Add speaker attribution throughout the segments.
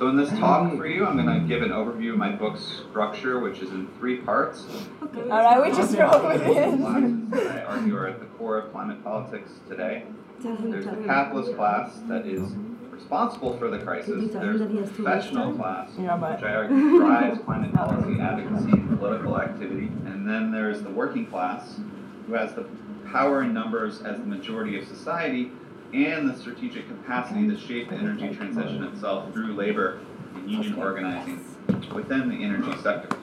Speaker 1: So in this talk mm. for you, I'm going to give an overview of my book's structure, which is in three parts.
Speaker 2: All right, we just roll with it.
Speaker 1: Classes that I argue are at the core of climate politics today. There's the capitalist class that is responsible for the crisis. There's the professional class, which I argue drives climate policy advocacy and political activity. And then there's the working class, who has the power in numbers as the majority of society and the strategic capacity to shape the energy transition itself through labor and union organizing within the energy sector.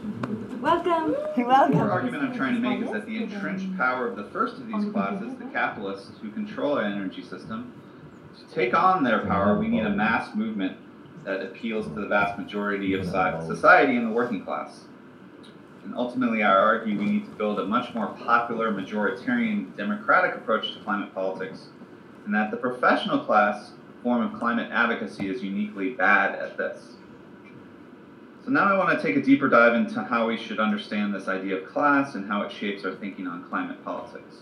Speaker 3: Welcome.
Speaker 1: The core
Speaker 2: Welcome.
Speaker 1: argument I'm trying to make is that the entrenched power of the first of these classes, the capitalists who control our energy system, to take on their power, we need a mass movement that appeals to the vast majority of society and the working class. And ultimately, I argue we need to build a much more popular, majoritarian, democratic approach to climate politics, and that the professional class form of climate advocacy is uniquely bad at this. So now I want to take a deeper dive into how we should understand this idea of class and how it shapes our thinking on climate politics.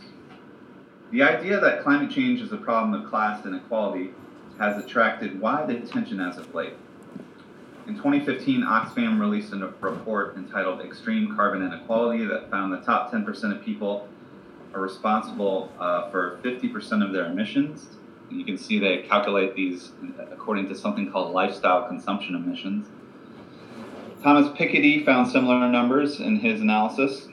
Speaker 1: The idea that climate change is a problem of class inequality has attracted wide attention as of late. In 2015, Oxfam released a report entitled Extreme Carbon Inequality that found the top 10% of people are responsible uh, for 50% of their emissions. You can see they calculate these according to something called lifestyle consumption emissions. Thomas Piketty found similar numbers in his analysis.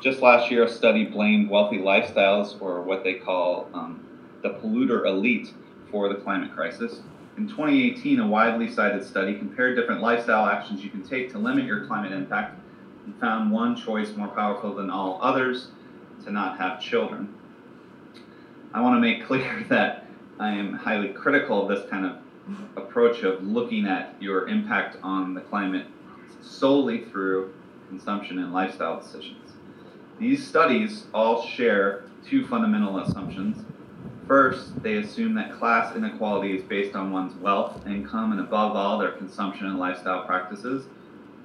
Speaker 1: Just last year, a study blamed wealthy lifestyles, or what they call um, the polluter elite, for the climate crisis. In 2018, a widely cited study compared different lifestyle actions you can take to limit your climate impact and found one choice more powerful than all others to not have children. I want to make clear that I am highly critical of this kind of approach of looking at your impact on the climate solely through consumption and lifestyle decisions. These studies all share two fundamental assumptions. First, they assume that class inequality is based on one's wealth, income, and above all, their consumption and lifestyle practices.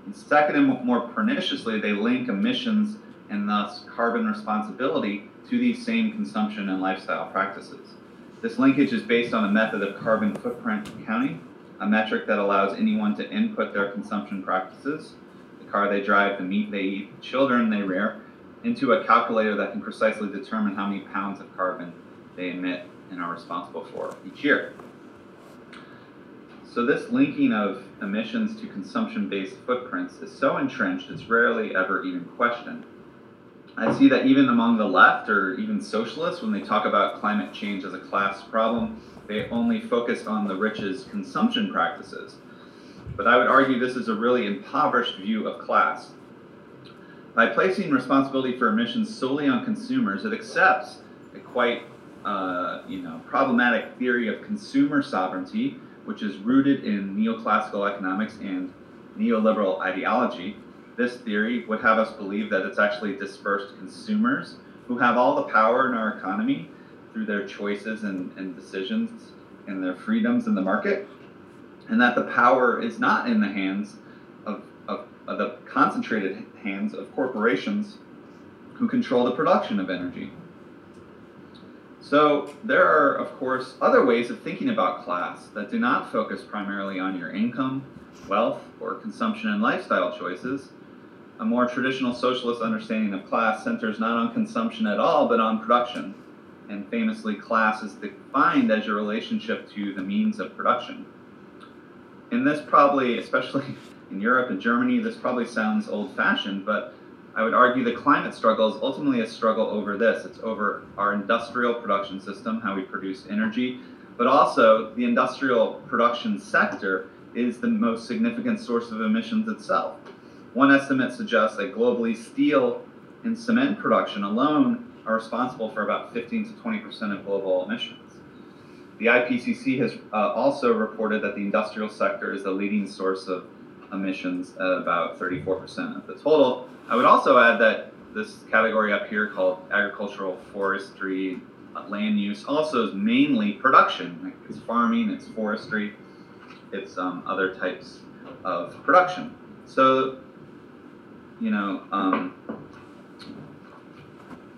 Speaker 1: And second, and more perniciously, they link emissions and thus carbon responsibility to these same consumption and lifestyle practices. This linkage is based on a method of carbon footprint counting, a metric that allows anyone to input their consumption practices, the car they drive, the meat they eat, the children they rear, into a calculator that can precisely determine how many pounds of carbon they emit and are responsible for each year. So this linking of emissions to consumption-based footprints is so entrenched it's rarely ever even questioned. I see that even among the left or even socialists, when they talk about climate change as a class problem, they only focus on the rich's consumption practices. But I would argue this is a really impoverished view of class. By placing responsibility for emissions solely on consumers, it accepts a quite uh, you know, problematic theory of consumer sovereignty, which is rooted in neoclassical economics and neoliberal ideology. This theory would have us believe that it's actually dispersed consumers who have all the power in our economy through their choices and, and decisions and their freedoms in the market, and that the power is not in the hands of, of, of the concentrated hands of corporations who control the production of energy. So there are, of course, other ways of thinking about class that do not focus primarily on your income, wealth, or consumption and lifestyle choices. A more traditional socialist understanding of class centers not on consumption at all, but on production. And famously, class is defined as your relationship to the means of production. And this probably, especially in Europe and Germany, this probably sounds old fashioned, but I would argue the climate struggle is ultimately a struggle over this. It's over our industrial production system, how we produce energy, but also the industrial production sector is the most significant source of emissions itself. One estimate suggests that globally steel and cement production alone are responsible for about 15 to 20% of global emissions. The IPCC has uh, also reported that the industrial sector is the leading source of emissions at about 34% of the total. I would also add that this category up here called agricultural forestry uh, land use also is mainly production. Like it's farming, it's forestry, it's um, other types of production. So, you know, um,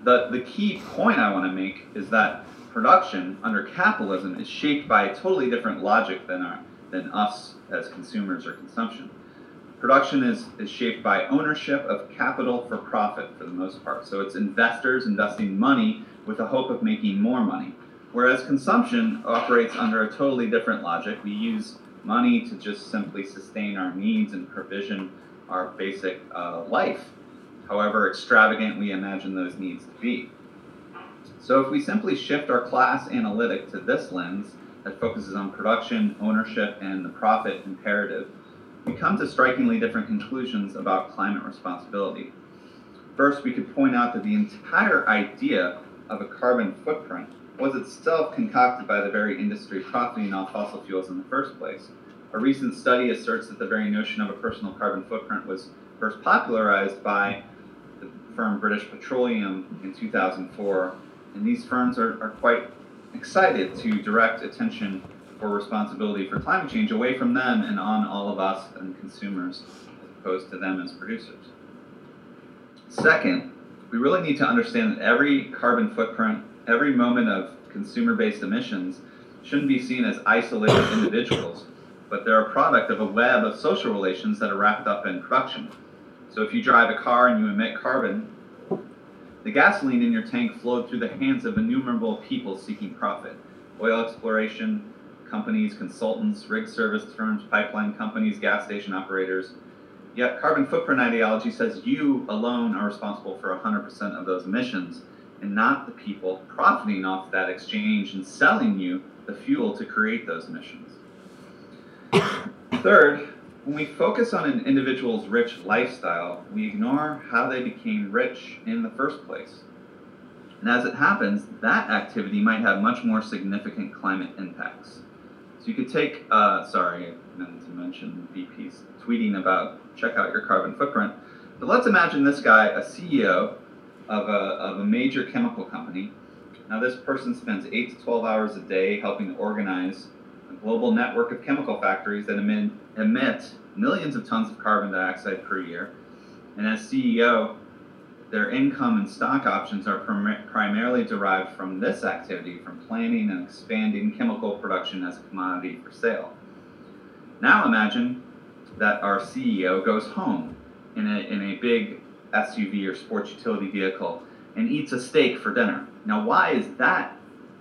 Speaker 1: the, the key point I want to make is that production under capitalism is shaped by a totally different logic than our than us as consumers or consumption. Production is, is shaped by ownership of capital for profit for the most part. So it's investors investing money with the hope of making more money. Whereas consumption operates under a totally different logic. We use money to just simply sustain our needs and provision our basic uh, life, however extravagant we imagine those needs to be. So if we simply shift our class analytic to this lens that focuses on production, ownership, and the profit imperative, we come to strikingly different conclusions about climate responsibility. First, we could point out that the entire idea of a carbon footprint was itself concocted by the very industry profiting off fossil fuels in the first place. A recent study asserts that the very notion of a personal carbon footprint was first popularized by the firm British Petroleum in 2004, and these firms are, are quite excited to direct attention for responsibility for climate change away from them and on all of us and consumers, as opposed to them as producers. Second, we really need to understand that every carbon footprint, every moment of consumer based emissions, shouldn't be seen as isolated individuals, but they're a product of a web of social relations that are wrapped up in production. So if you drive a car and you emit carbon, the gasoline in your tank flowed through the hands of innumerable people seeking profit. Oil exploration companies, consultants, rig service firms, pipeline companies, gas station operators. Yet carbon footprint ideology says you alone are responsible for 100% of those emissions and not the people profiting off that exchange and selling you the fuel to create those emissions. Third, when we focus on an individual's rich lifestyle, we ignore how they became rich in the first place. And as it happens, that activity might have much more significant climate impacts. So you could take, uh, sorry, I meant to mention BP's tweeting about check out your carbon footprint. But let's imagine this guy, a CEO of a, of a major chemical company. Now, this person spends 8 to 12 hours a day helping to organize global network of chemical factories that emit, emit millions of tons of carbon dioxide per year. And as CEO, their income and stock options are prim- primarily derived from this activity, from planning and expanding chemical production as a commodity for sale. Now imagine that our CEO goes home in a, in a big SUV or sports utility vehicle and eats a steak for dinner. Now, why is that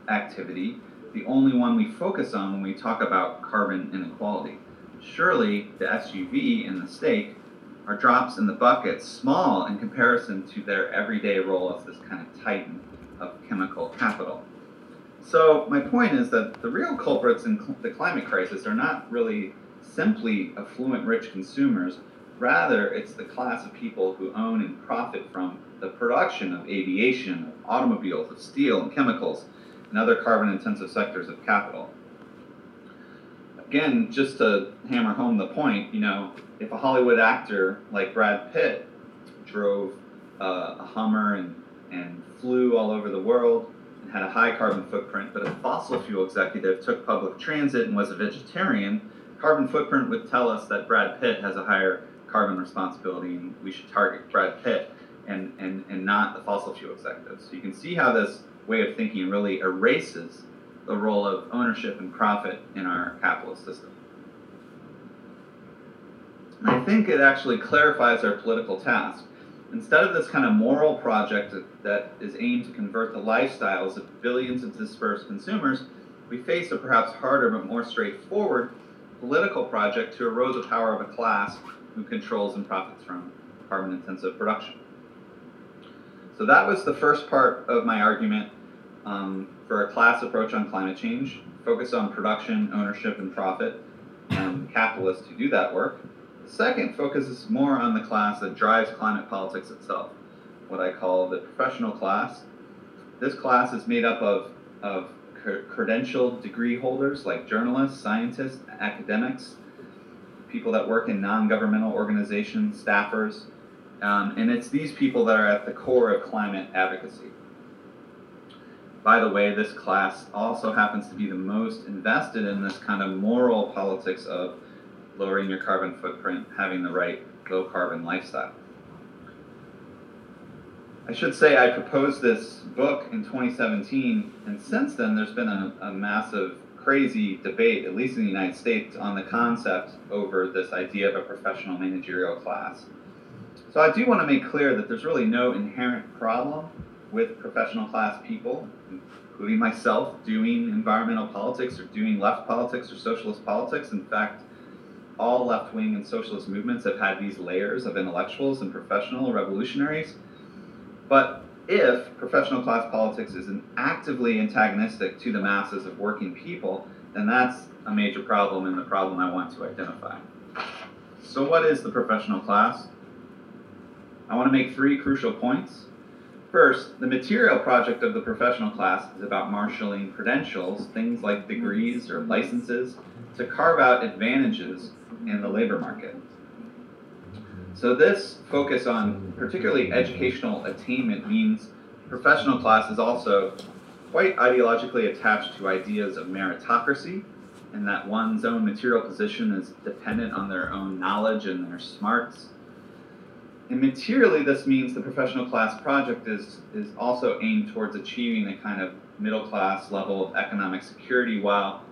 Speaker 1: activity the only one we focus on when we talk about carbon inequality? Surely the SUV and the steak are drops in the bucket small in comparison to their everyday role as this kind of titan of chemical capital. So, my point is that the real culprits in cl- the climate crisis are not really simply affluent rich consumers, rather, it's the class of people who own and profit from the production of aviation, of automobiles, of steel and chemicals, and other carbon intensive sectors of capital. Again, just to hammer home the point, you know, if a Hollywood actor like Brad Pitt drove uh, a Hummer and, and flew all over the world and had a high carbon footprint, but a fossil fuel executive took public transit and was a vegetarian, carbon footprint would tell us that Brad Pitt has a higher carbon responsibility and we should target Brad Pitt and, and, and not the fossil fuel executives. So you can see how this way of thinking really erases the role of ownership and profit in our capitalist system. And I think it actually clarifies our political task. Instead of this kind of moral project that is aimed to convert the lifestyles of billions of dispersed consumers, we face a perhaps harder but more straightforward political project to erode the power of a class who controls and profits from carbon intensive production. So that was the first part of my argument um, for a class approach on climate change, focus on production, ownership, and profit, and capitalists who do that work. The second focuses more on the class that drives climate politics itself, what I call the professional class. This class is made up of, of credentialed degree holders like journalists, scientists, academics, people that work in non governmental organizations, staffers, um, and it's these people that are at the core of climate advocacy. By the way, this class also happens to be the most invested in this kind of moral politics of lowering your carbon footprint, having the right low carbon lifestyle. I should say I proposed this book in 2017, and since then there's been a, a massive crazy debate, at least in the United States, on the concept over this idea of a professional managerial class. So I do want to make clear that there's really no inherent problem with professional class people, including myself, doing environmental politics or doing left politics or socialist politics. In fact, all left wing and socialist movements have had these layers of intellectuals and professional revolutionaries. But if professional class politics is an actively antagonistic to the masses of working people, then that's a major problem and the problem I want to identify. So, what is the professional class? I want to make three crucial points. First, the material project of the professional class is about marshaling credentials, things like degrees or licenses, to carve out advantages in the labor market. So, this focus on particularly educational attainment means professional class is also quite ideologically attached to ideas of meritocracy, and that one's own material position is dependent on their own knowledge and their smarts. And materially, this means the professional class project is, is also aimed towards achieving a kind of middle class level of economic security, while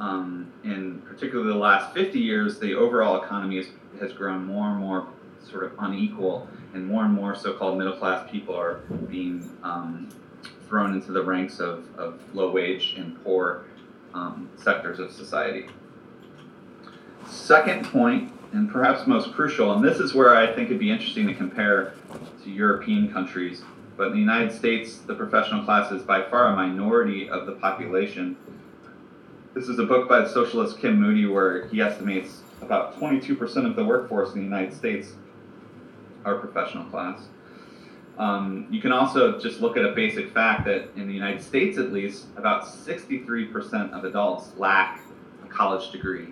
Speaker 1: um, in particularly the last 50 years, the overall economy has, has grown more and more sort of unequal, and more and more so called middle class people are being um, thrown into the ranks of, of low wage and poor um, sectors of society. Second point and perhaps most crucial, and this is where I think it'd be interesting to compare to European countries, but in the United States, the professional class is by far a minority of the population. This is a book by the socialist Kim Moody where he estimates about 22% of the workforce in the United States are professional class. Um, you can also just look at a basic fact that in the United States, at least, about 63% of adults lack a college degree.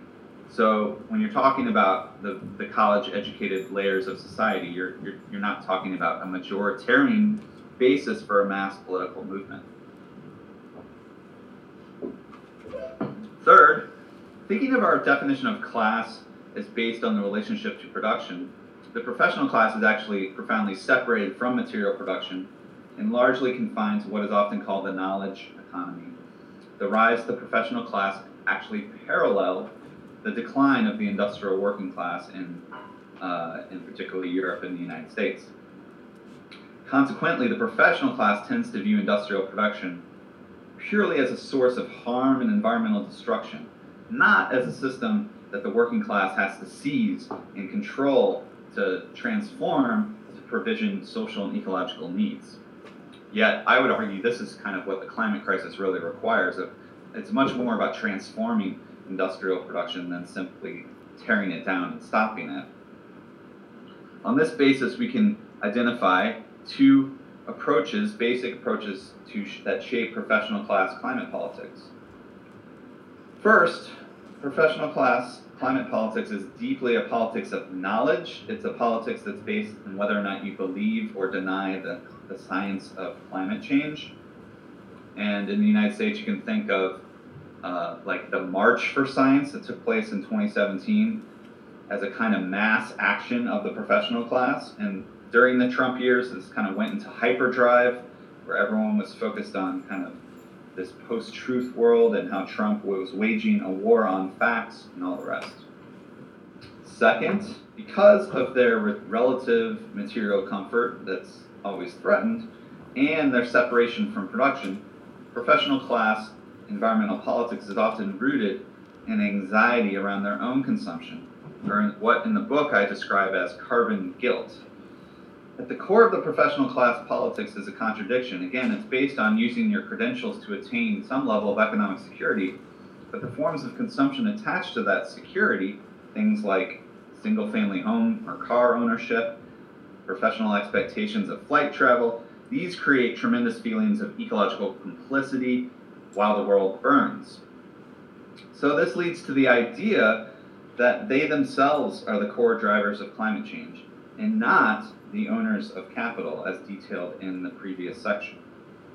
Speaker 1: So when you're talking about the, the college educated layers of society, you're, you're, you're not talking about a majoritarian basis for a mass political movement. Third, thinking of our definition of class as based on the relationship to production, the professional class is actually profoundly separated from material production and largely confined to what is often called the knowledge economy. The rise of the professional class actually paralleled the decline of the industrial working class in, uh, in particularly Europe and the United States. Consequently, the professional class tends to view industrial production purely as a source of harm and environmental destruction, not as a system that the working class has to seize and control to transform to provision social and ecological needs. Yet, I would argue this is kind of what the climate crisis really requires. It's much more about transforming industrial production than simply tearing it down and stopping it. On this basis, we can identify two approaches, basic approaches to sh- that shape professional class climate politics. First, professional class climate politics is deeply a politics of knowledge. It's a politics that's based on whether or not you believe or deny the, the science of climate change. And in the United States, you can think of uh, like the March for Science that took place in 2017 as a kind of mass action of the professional class. And during the Trump years, this kind of went into hyperdrive, where everyone was focused on kind of this post truth world and how Trump was waging a war on facts and all the rest. Second, because of their relative material comfort that's always threatened and their separation from production, professional class environmental politics is often rooted in anxiety around their own consumption, or in what in the book I describe as carbon guilt. At the core of the professional class politics is a contradiction. Again, it's based on using your credentials to attain some level of economic security, but the forms of consumption attached to that security, things like single family home or car ownership, professional expectations of flight travel, these create tremendous feelings of ecological complicity while the world burns. So, this leads to the idea that they themselves are the core drivers of climate change and not the owners of capital, as detailed in the previous section.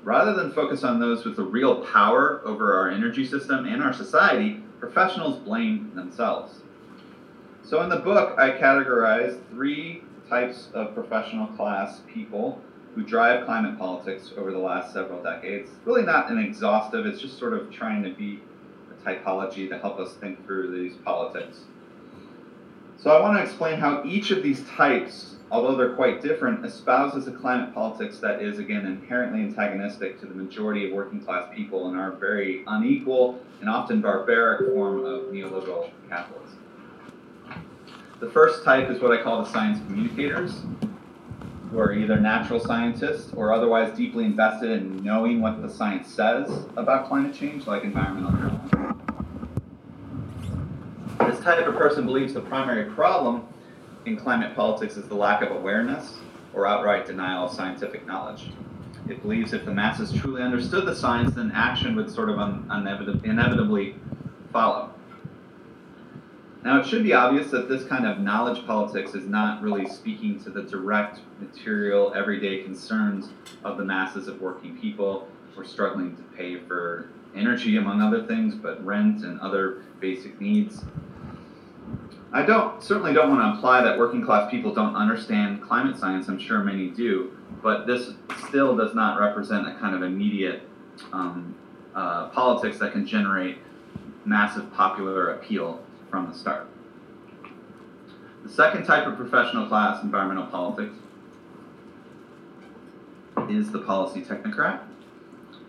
Speaker 1: Rather than focus on those with the real power over our energy system and our society, professionals blame themselves. So, in the book, I categorize three types of professional class people who drive climate politics over the last several decades. Really not an exhaustive, it's just sort of trying to be a typology to help us think through these politics. So I want to explain how each of these types, although they're quite different, espouses a climate politics that is, again, inherently antagonistic to the majority of working class people in our very unequal and often barbaric form of neoliberal capitalism. The first type is what I call the science communicators, who are either natural scientists or otherwise deeply invested in knowing what the science says about climate change, like environmental journalism. This type of person believes the primary problem in climate politics is the lack of awareness or outright denial of scientific knowledge. It believes if the masses truly understood the science, then action would sort of un- inevitably follow. Now, it should be obvious that this kind of knowledge politics is not really speaking to the direct, material, everyday concerns of the masses of working people who are struggling to pay for energy, among other things, but rent and other basic needs. I don't certainly don't want to imply that working class people don't understand climate science. I'm sure many do, but this still does not represent a kind of immediate um, uh, politics that can generate massive popular appeal from the start. The second type of professional class environmental politics is the policy technocrat,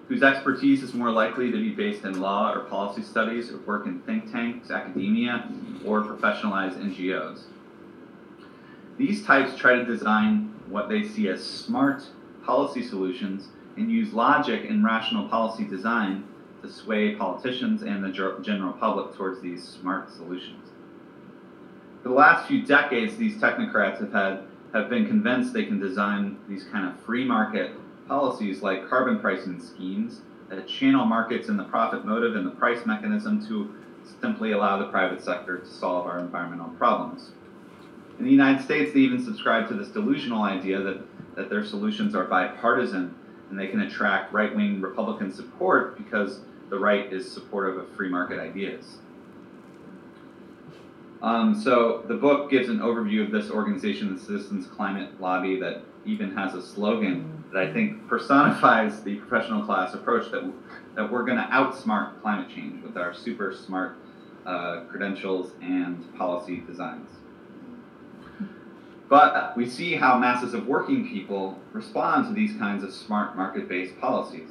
Speaker 1: whose expertise is more likely to be based in law or policy studies or work in think tanks, academia, or professionalized NGOs. These types try to design what they see as smart policy solutions and use logic and rational policy design to sway politicians and the general public towards these smart solutions. For the last few decades, these technocrats have had have been convinced they can design these kind of free market policies like carbon pricing schemes that channel markets and the profit motive and the price mechanism to simply allow the private sector to solve our environmental problems. In the United States, they even subscribe to this delusional idea that, that their solutions are bipartisan and they can attract right wing Republican support because the right is supportive of free market ideas. Um, so the book gives an overview of this organization, the Citizens Climate Lobby, that even has a slogan that I think personifies the professional class approach that that we're going to outsmart climate change with our super smart uh, credentials and policy designs. But we see how masses of working people respond to these kinds of smart market-based policies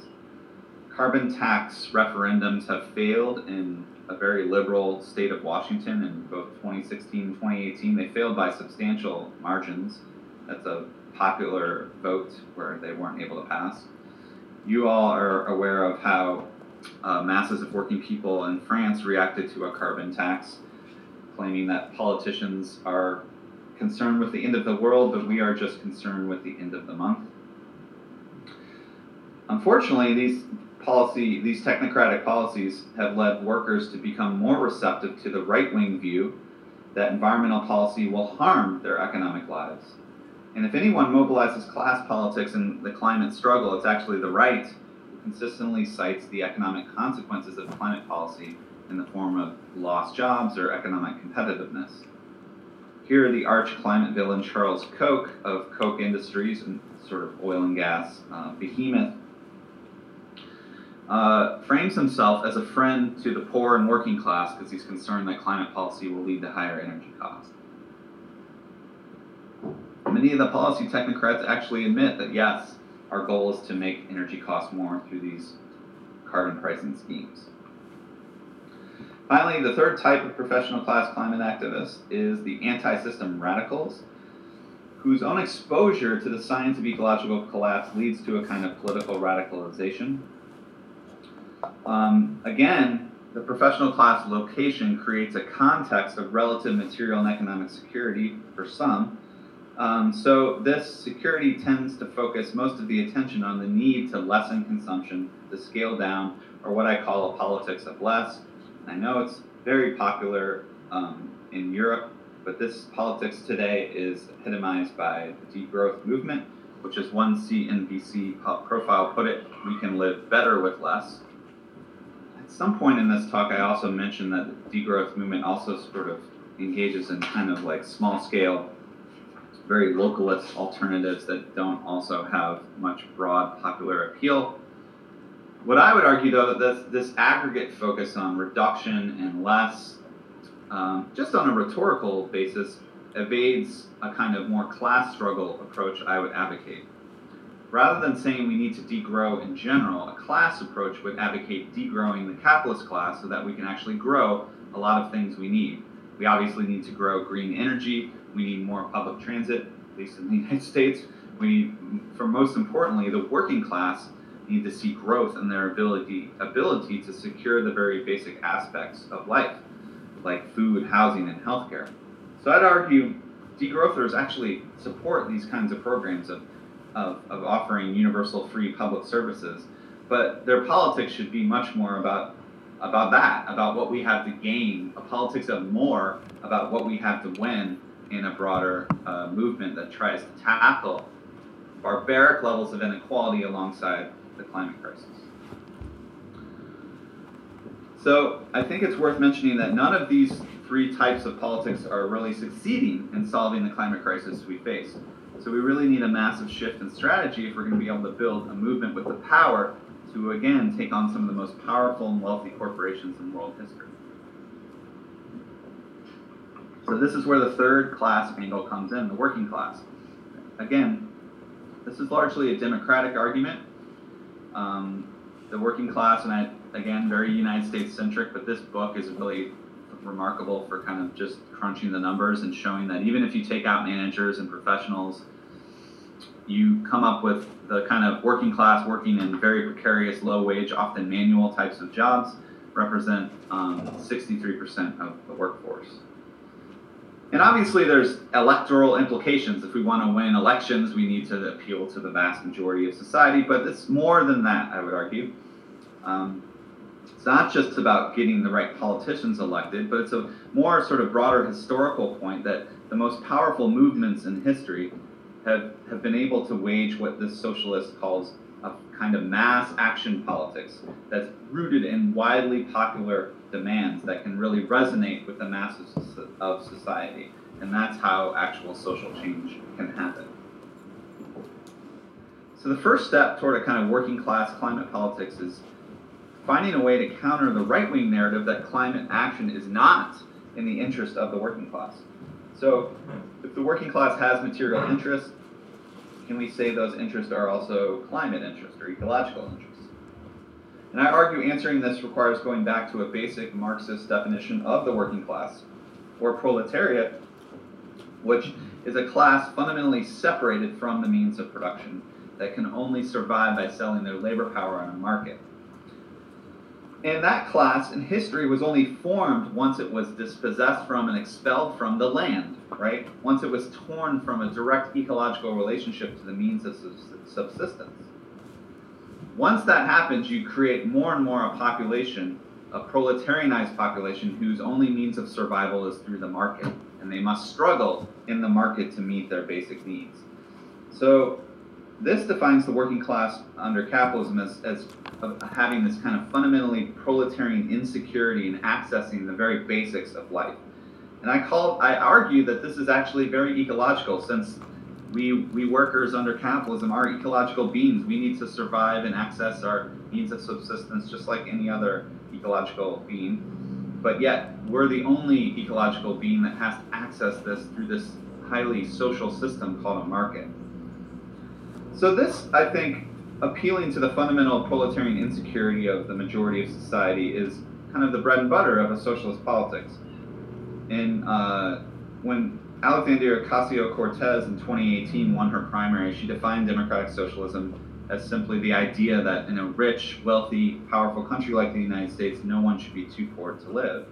Speaker 1: carbon tax referendums have failed in a very liberal state of Washington in both 2016 and 2018. They failed by substantial margins. That's a popular vote where they weren't able to pass. You all are aware of how uh, masses of working people in France reacted to a carbon tax, claiming that politicians are concerned with the end of the world, but we are just concerned with the end of the month. Unfortunately, these policy, these technocratic policies have led workers to become more receptive to the right wing view that environmental policy will harm their economic lives. And if anyone mobilizes class politics in the climate struggle, it's actually the right who consistently cites the economic consequences of climate policy in the form of lost jobs or economic competitiveness. Here, the arch climate villain Charles Koch of Koch Industries, and sort of oil and gas uh, behemoth, uh, frames himself as a friend to the poor and working class because he's concerned that climate policy will lead to higher energy costs. Many of the policy technocrats actually admit that yes, our goal is to make energy costs more through these carbon pricing schemes. Finally, the third type of professional class climate activist is the anti system radicals, whose own exposure to the science of ecological collapse leads to a kind of political radicalization um, again, the professional class location creates a context of relative material and economic security for some. Um, so this security tends to focus most of the attention on the need to lessen consumption, to scale down, or what I call a politics of less. I know it's very popular um, in Europe, but this politics today is epitomized by the degrowth movement, which as one CNBC profile put it, we can live better with less some point in this talk, I also mentioned that the degrowth movement also sort of engages in kind of like small scale, very localist alternatives that don't also have much broad popular appeal. What I would argue, though, that this, this aggregate focus on reduction and less, um, just on a rhetorical basis, evades a kind of more class struggle approach I would advocate. Rather than saying we need to degrow in general, a class approach would advocate degrowing the capitalist class so that we can actually grow a lot of things we need. We obviously need to grow green energy, we need more public transit, at least in the United States. We need, for most importantly, the working class need to see growth in their ability ability to secure the very basic aspects of life, like food, housing, and healthcare. So I'd argue degrowthers actually support these kinds of programs of of, of offering universal free public services, but their politics should be much more about about that, about what we have to gain, a politics of more about what we have to win in a broader uh, movement that tries to tackle barbaric levels of inequality alongside the climate crisis. So I think it's worth mentioning that none of these three types of politics are really succeeding in solving the climate crisis we face. So we really need a massive shift in strategy if we're going to be able to build a movement with the power to again take on some of the most powerful and wealthy corporations in world history. So this is where the third class angle comes in, the working class. Again, this is largely a democratic argument. Um, the working class, and I, again, very United States centric, but this book is really remarkable for kind of just crunching the numbers and showing that even if you take out managers and professionals, you come up with the kind of working class working in very precarious, low wage, often manual types of jobs represent um, 63% of the workforce. And obviously, there's electoral implications. If we want to win elections, we need to appeal to the vast majority of society, but it's more than that, I would argue. Um, it's not just about getting the right politicians elected, but it's a more sort of broader historical point that the most powerful movements in history have, have been able to wage what this socialist calls a kind of mass action politics that's rooted in widely popular demands that can really resonate with the masses of society. And that's how actual social change can happen. So the first step toward a kind of working class climate politics is finding a way to counter the right wing narrative that climate action is not in the interest of the working class. So, if the working class has material interests, can we say those interests are also climate interests or ecological interests? And I argue answering this requires going back to a basic Marxist definition of the working class, or proletariat, which is a class fundamentally separated from the means of production that can only survive by selling their labor power on a market. And that class in history was only formed once it was dispossessed from and expelled from the land, right? Once it was torn from a direct ecological relationship to the means of subsistence. Once that happens, you create more and more a population, a proletarianized population, whose only means of survival is through the market. And they must struggle in the market to meet their basic needs. So this defines the working class under capitalism as, as having this kind of fundamentally proletarian insecurity in accessing the very basics of life. And I call, I argue that this is actually very ecological since we, we workers under capitalism are ecological beings. We need to survive and access our means of subsistence just like any other ecological being. But yet, we're the only ecological being that has to access this through this highly social system called a market. So this, I think, appealing to the fundamental proletarian insecurity of the majority of society is kind of the bread and butter of a socialist politics. And uh, when Alexandria Ocasio-Cortez in 2018 won her primary, she defined democratic socialism as simply the idea that in a rich, wealthy, powerful country like the United States, no one should be too poor to live.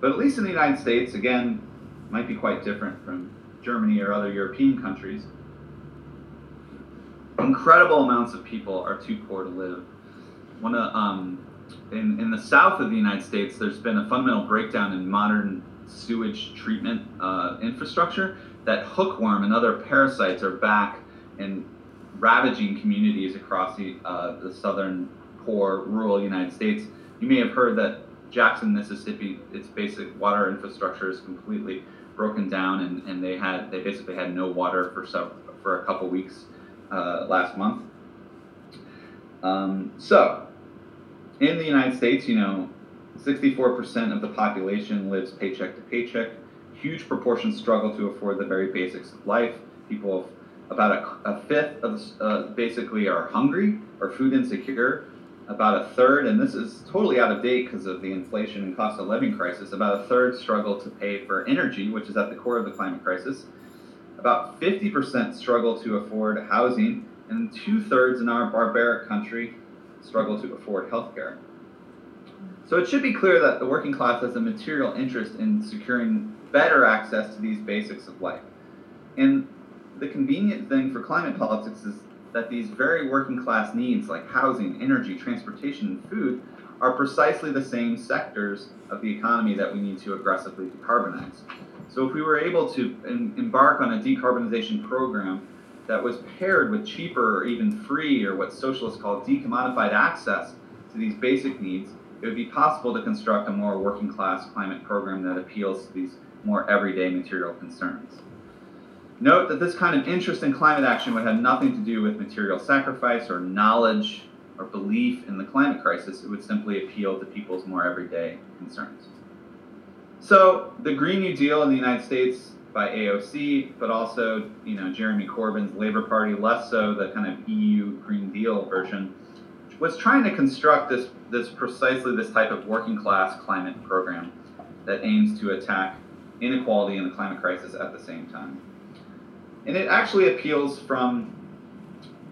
Speaker 1: But at least in the United States, again, might be quite different from Germany or other European countries incredible amounts of people are too poor to live. One of, um, in, in the south of the United States, there's been a fundamental breakdown in modern sewage treatment uh, infrastructure that hookworm and other parasites are back and ravaging communities across the, uh, the southern poor rural United States. You may have heard that Jackson, Mississippi, its basic water infrastructure is completely broken down, and, and they had they basically had no water for for a couple weeks uh, last month. Um, so, in the United States, you know, 64% of the population lives paycheck to paycheck. Huge proportions struggle to afford the very basics of life. People, about a, a fifth of uh, basically are hungry or food insecure. About a third, and this is totally out of date because of the inflation and cost of living crisis, about a third struggle to pay for energy, which is at the core of the climate crisis. About 50% struggle to afford housing, and two thirds in our barbaric country struggle to afford healthcare. So it should be clear that the working class has a material interest in securing better access to these basics of life. And the convenient thing for climate politics is that these very working class needs, like housing, energy, transportation, and food, are precisely the same sectors of the economy that we need to aggressively decarbonize. So, if we were able to embark on a decarbonization program that was paired with cheaper or even free, or what socialists call decommodified access to these basic needs, it would be possible to construct a more working class climate program that appeals to these more everyday material concerns. Note that this kind of interest in climate action would have nothing to do with material sacrifice or knowledge or belief in the climate crisis. It would simply appeal to people's more everyday concerns. So, the Green New Deal in the United States by AOC, but also, you know, Jeremy Corbyn's Labour Party, less so the kind of EU Green Deal version, was trying to construct this, this precisely this type of working class climate program that aims to attack inequality and the climate crisis at the same time. And it actually appeals from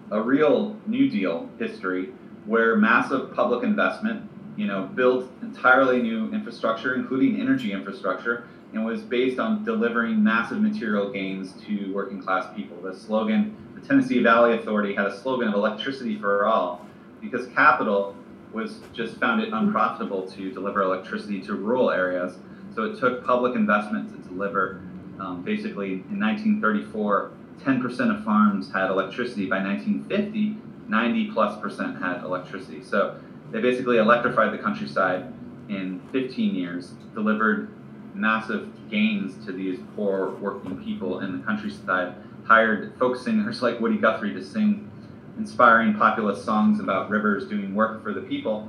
Speaker 1: a real New Deal history where massive public investment, you know, built entirely new infrastructure, including energy infrastructure, and was based on delivering massive material gains to working class people. The slogan, the Tennessee Valley Authority had a slogan of electricity for all because capital was just found it unprofitable to deliver electricity to rural areas. So it took public investment to deliver um, basically, in 1934, 10% of farms had electricity. By 1950, 90 plus percent had electricity. So they basically electrified the countryside in 15 years, delivered massive gains to these poor working people in the countryside, hired folk singers like Woody Guthrie to sing inspiring populist songs about rivers doing work for the people.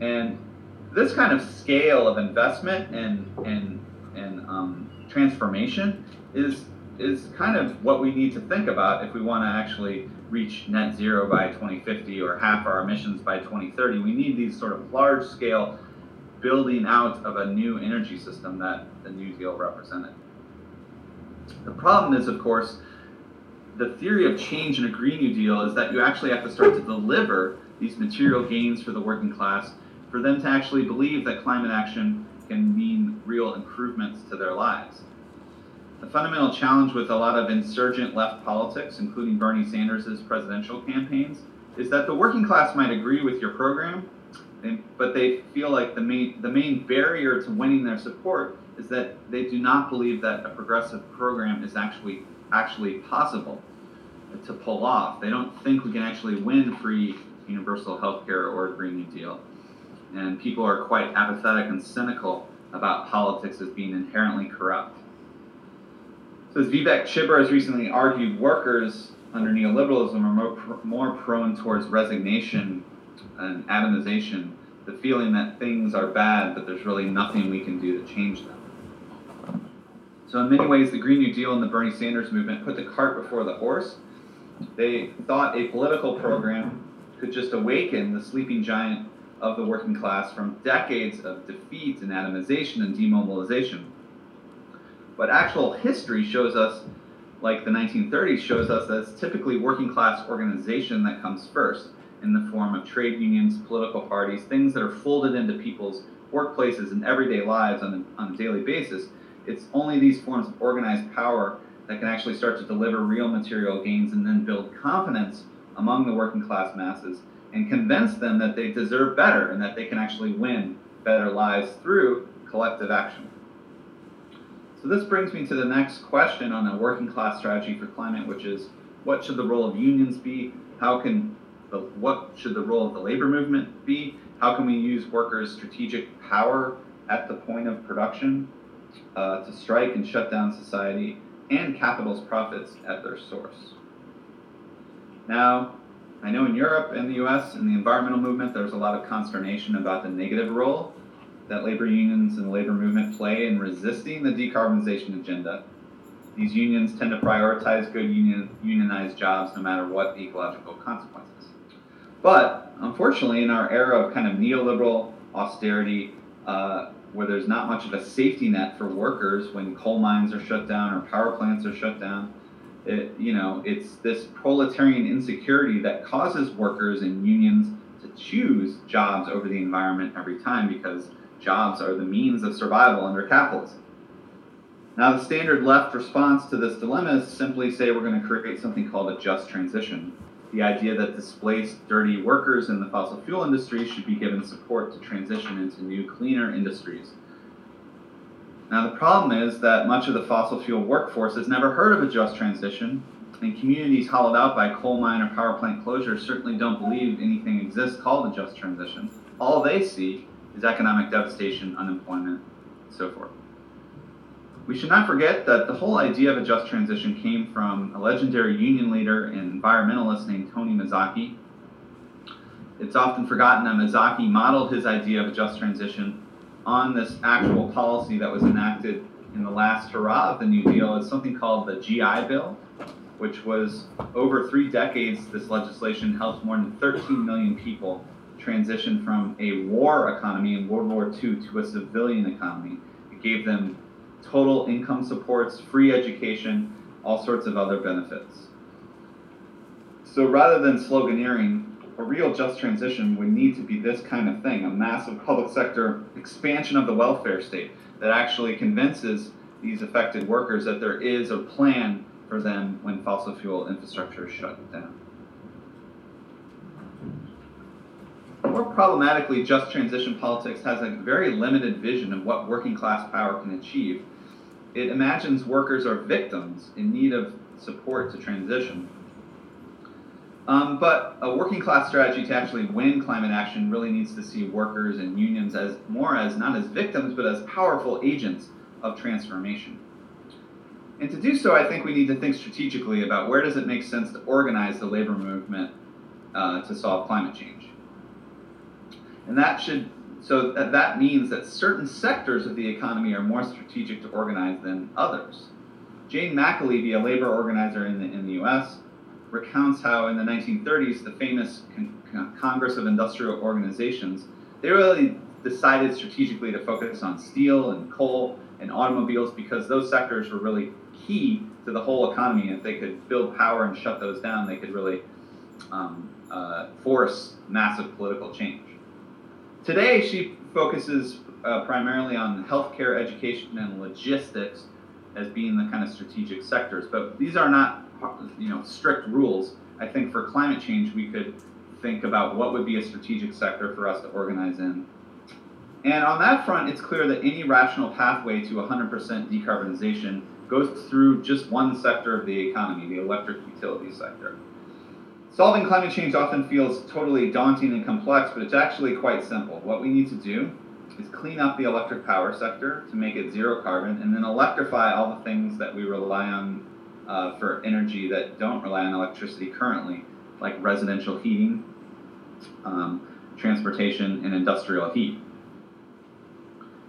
Speaker 1: And this kind of scale of investment and, and, and um, transformation is is kind of what we need to think about if we want to actually reach net zero by 2050 or half our emissions by 2030. We need these sort of large scale building out of a new energy system that the New Deal represented. The problem is, of course, the theory of change in a Green New Deal is that you actually have to start to deliver these material gains for the working class for them to actually believe that climate action can mean real improvements to their lives. The fundamental challenge with a lot of insurgent left politics, including Bernie Sanders' presidential campaigns, is that the working class might agree with your program, but they feel like the main, the main barrier to winning their support is that they do not believe that a progressive program is actually actually possible to pull off. They don't think we can actually win free universal health care or a Green New Deal. And people are quite apathetic and cynical about politics as being inherently corrupt. So, as Vivek Chibber has recently argued, workers under neoliberalism are more, more prone towards resignation and atomization, the feeling that things are bad, but there's really nothing we can do to change them. So, in many ways, the Green New Deal and the Bernie Sanders movement put the cart before the horse. They thought a political program could just awaken the sleeping giant of the working class from decades of defeat and atomization and demobilization. But actual history shows us, like the 1930s, shows us that it's typically working class organization that comes first in the form of trade unions, political parties, things that are folded into people's workplaces and everyday lives on a, on a daily basis. It's only these forms of organized power that can actually start to deliver real material gains and then build confidence among the working class masses and convince them that they deserve better and that they can actually win better lives through collective action. So this brings me to the next question on a working class strategy for climate, which is what should the role of unions be? How can the, what should the role of the labor movement be? How can we use workers' strategic power at the point of production uh, to strike and shut down society and capital's profits at their source? Now, I know in Europe and the US, in the environmental movement, there's a lot of consternation about the negative role that labor unions and the labor movement play in resisting the decarbonization agenda. These unions tend to prioritize good union, unionized jobs no matter what the ecological consequences. But unfortunately, in our era of kind of neoliberal austerity, uh, where there's not much of a safety net for workers when coal mines are shut down or power plants are shut down, it, you know, it's this proletarian insecurity that causes workers and unions to choose jobs over the environment every time because jobs are the means of survival under capitalism. Now, the standard left response to this dilemma is simply say we're going to create something called a just transition. The idea that displaced, dirty workers in the fossil fuel industry should be given support to transition into new, cleaner industries. Now, the problem is that much of the fossil fuel workforce has never heard of a just transition, and communities hollowed out by coal mine or power plant closures certainly don't believe anything exists called a just transition. All they see is economic devastation, unemployment, and so forth. We should not forget that the whole idea of a just transition came from a legendary union leader and environmentalist named Tony Mazzocchi. It's often forgotten that Mazzocchi modeled his idea of a just transition on this actual policy that was enacted in the last hurrah of the New Deal. It's something called the GI Bill, which was over three decades, this legislation helped more than 13 million people transition from a war economy in World War II to a civilian economy. It gave them total income supports, free education, all sorts of other benefits. So rather than sloganeering, a real just transition would need to be this kind of thing a massive public sector expansion of the welfare state that actually convinces these affected workers that there is a plan for them when fossil fuel infrastructure is shut down. More problematically, just transition politics has a very limited vision of what working class power can achieve it imagines workers are victims in need of support to transition. Um, but a working class strategy to actually win climate action really needs to see workers and unions as more as not as victims, but as powerful agents of transformation. And to do so, I think we need to think strategically about where does it make sense to organize the labor movement uh, to solve climate change. And that should so that, that means that certain sectors of the economy are more strategic to organize than others. Jane McAlevey, a labor organizer in the, in the US, recounts how in the 1930s, the famous Con- Congress of Industrial Organizations, they really decided strategically to focus on steel and coal and automobiles because those sectors were really key to the whole economy. If they could build power and shut those down, they could really um, uh, force massive political change. Today, she focuses uh, primarily on healthcare, education, and logistics as being the kind of strategic sectors. But these are not, you know, strict rules. I think for climate change, we could think about what would be a strategic sector for us to organize in. And on that front, it's clear that any rational pathway to 100% decarbonization goes through just one sector of the economy, the electric utility sector. Solving climate change often feels totally daunting and complex, but it's actually quite simple. What we need to do is clean up the electric power sector to make it zero carbon, and then electrify all the things that we rely on uh, for energy that don't rely on electricity currently, like residential heating, um, transportation, and industrial heat.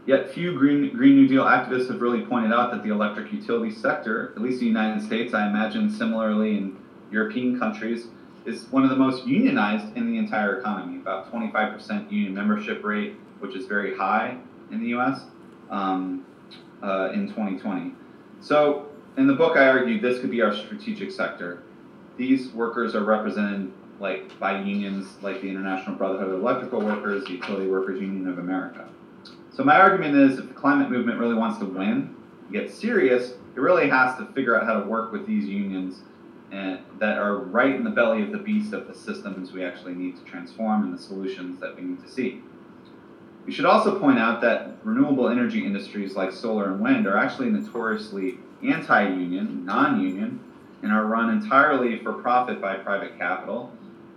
Speaker 1: Yet few Green, Green New Deal activists have really pointed out that the electric utility sector, at least in the United States, I imagine similarly in European countries, is one of the most unionized in the entire economy. About 25% union membership rate, which is very high in the U.S. Um, uh, in 2020. So in the book, I argued this could be our strategic sector. These workers are represented like by unions like the International Brotherhood of Electrical Workers, the Utility Workers Union of America. So my argument is, if the climate movement really wants to win, get serious, it really has to figure out how to work with these unions and that are right in the belly of the beast of the systems we actually need to transform and the solutions that we need to see. We should also point out that renewable energy industries like solar and wind are actually notoriously anti union, non union, and are run entirely for profit by private capital.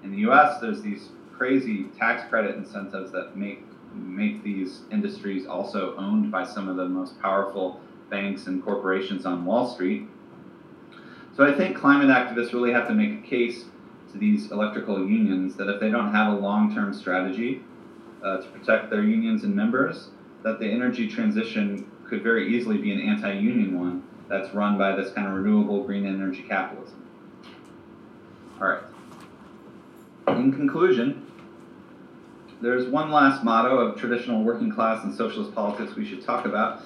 Speaker 1: In the US, there's these crazy tax credit incentives that make, make these industries also owned by some of the most powerful banks and corporations on Wall Street. So I think climate activists really have to make a case to these electrical unions that if they don't have a long-term strategy uh, to protect their unions and members, that the energy transition could very easily be an anti-union one that's run by this kind of renewable green energy capitalism. All right. In conclusion, there's one last motto of traditional working class and socialist politics we should talk about,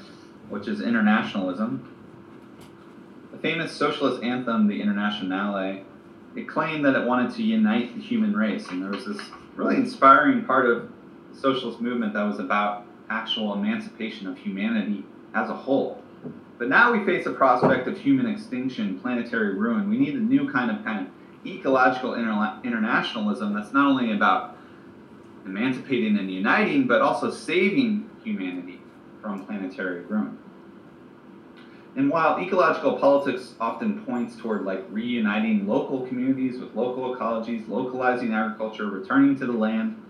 Speaker 1: which is internationalism. Famous socialist anthem, the Internationale, it claimed that it wanted to unite the human race, and there was this really inspiring part of the socialist movement that was about actual emancipation of humanity as a whole. But now we face a prospect of human extinction, planetary ruin. We need a new kind of kind of ecological interla- internationalism that's not only about emancipating and uniting, but also saving humanity from planetary ruin. And while ecological politics often points toward like reuniting local communities with local ecologies, localizing agriculture, returning to the land,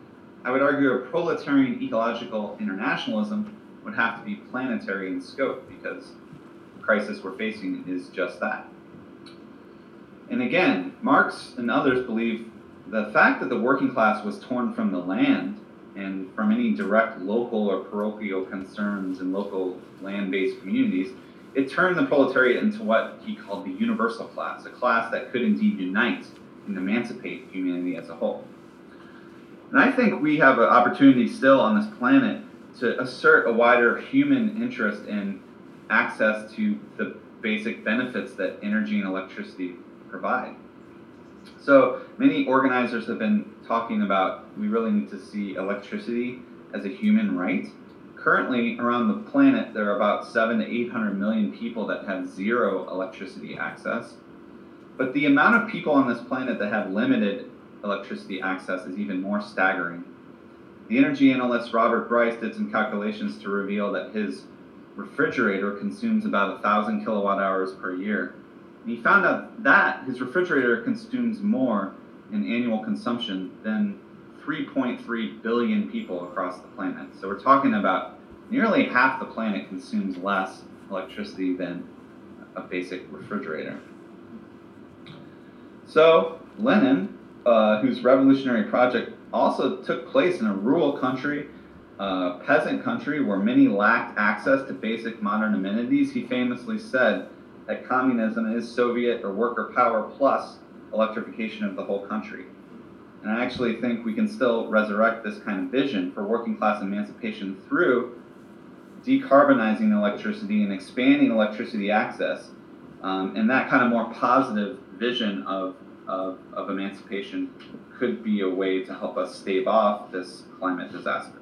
Speaker 1: I would argue a proletarian ecological internationalism would have to be planetary in scope because the crisis we're facing is just that. And again, Marx and others believe the fact that the working class was torn from the land and from any direct local or parochial concerns in local land based communities, it turned the proletariat into what he called the universal class, a class that could indeed unite and emancipate humanity as a whole. And I think we have an opportunity still on this planet to assert a wider human interest in access to the basic benefits that energy and electricity provide. So many organizers have been talking about we really need to see electricity as a human right. Currently, around the planet, there are about seven to eight hundred million people that have zero electricity access. But the amount of people on this planet that have limited electricity access is even more staggering. The energy analyst Robert Bryce did some calculations to reveal that his refrigerator consumes about a thousand kilowatt hours per year. And he found out that his refrigerator consumes more in annual consumption than 3.3 billion people across the planet. So we're talking about nearly half the planet consumes less electricity than a basic refrigerator. So Lenin, uh, whose revolutionary project also took place in a rural country, uh, peasant country where many lacked access to basic modern amenities, he famously said that communism is Soviet or worker power plus electrification of the whole country. And I actually think we can still resurrect this kind of vision for working class emancipation through decarbonizing electricity and expanding electricity access. Um, and that kind of more positive vision of, of, of emancipation could be a way to help us stave off this climate disaster.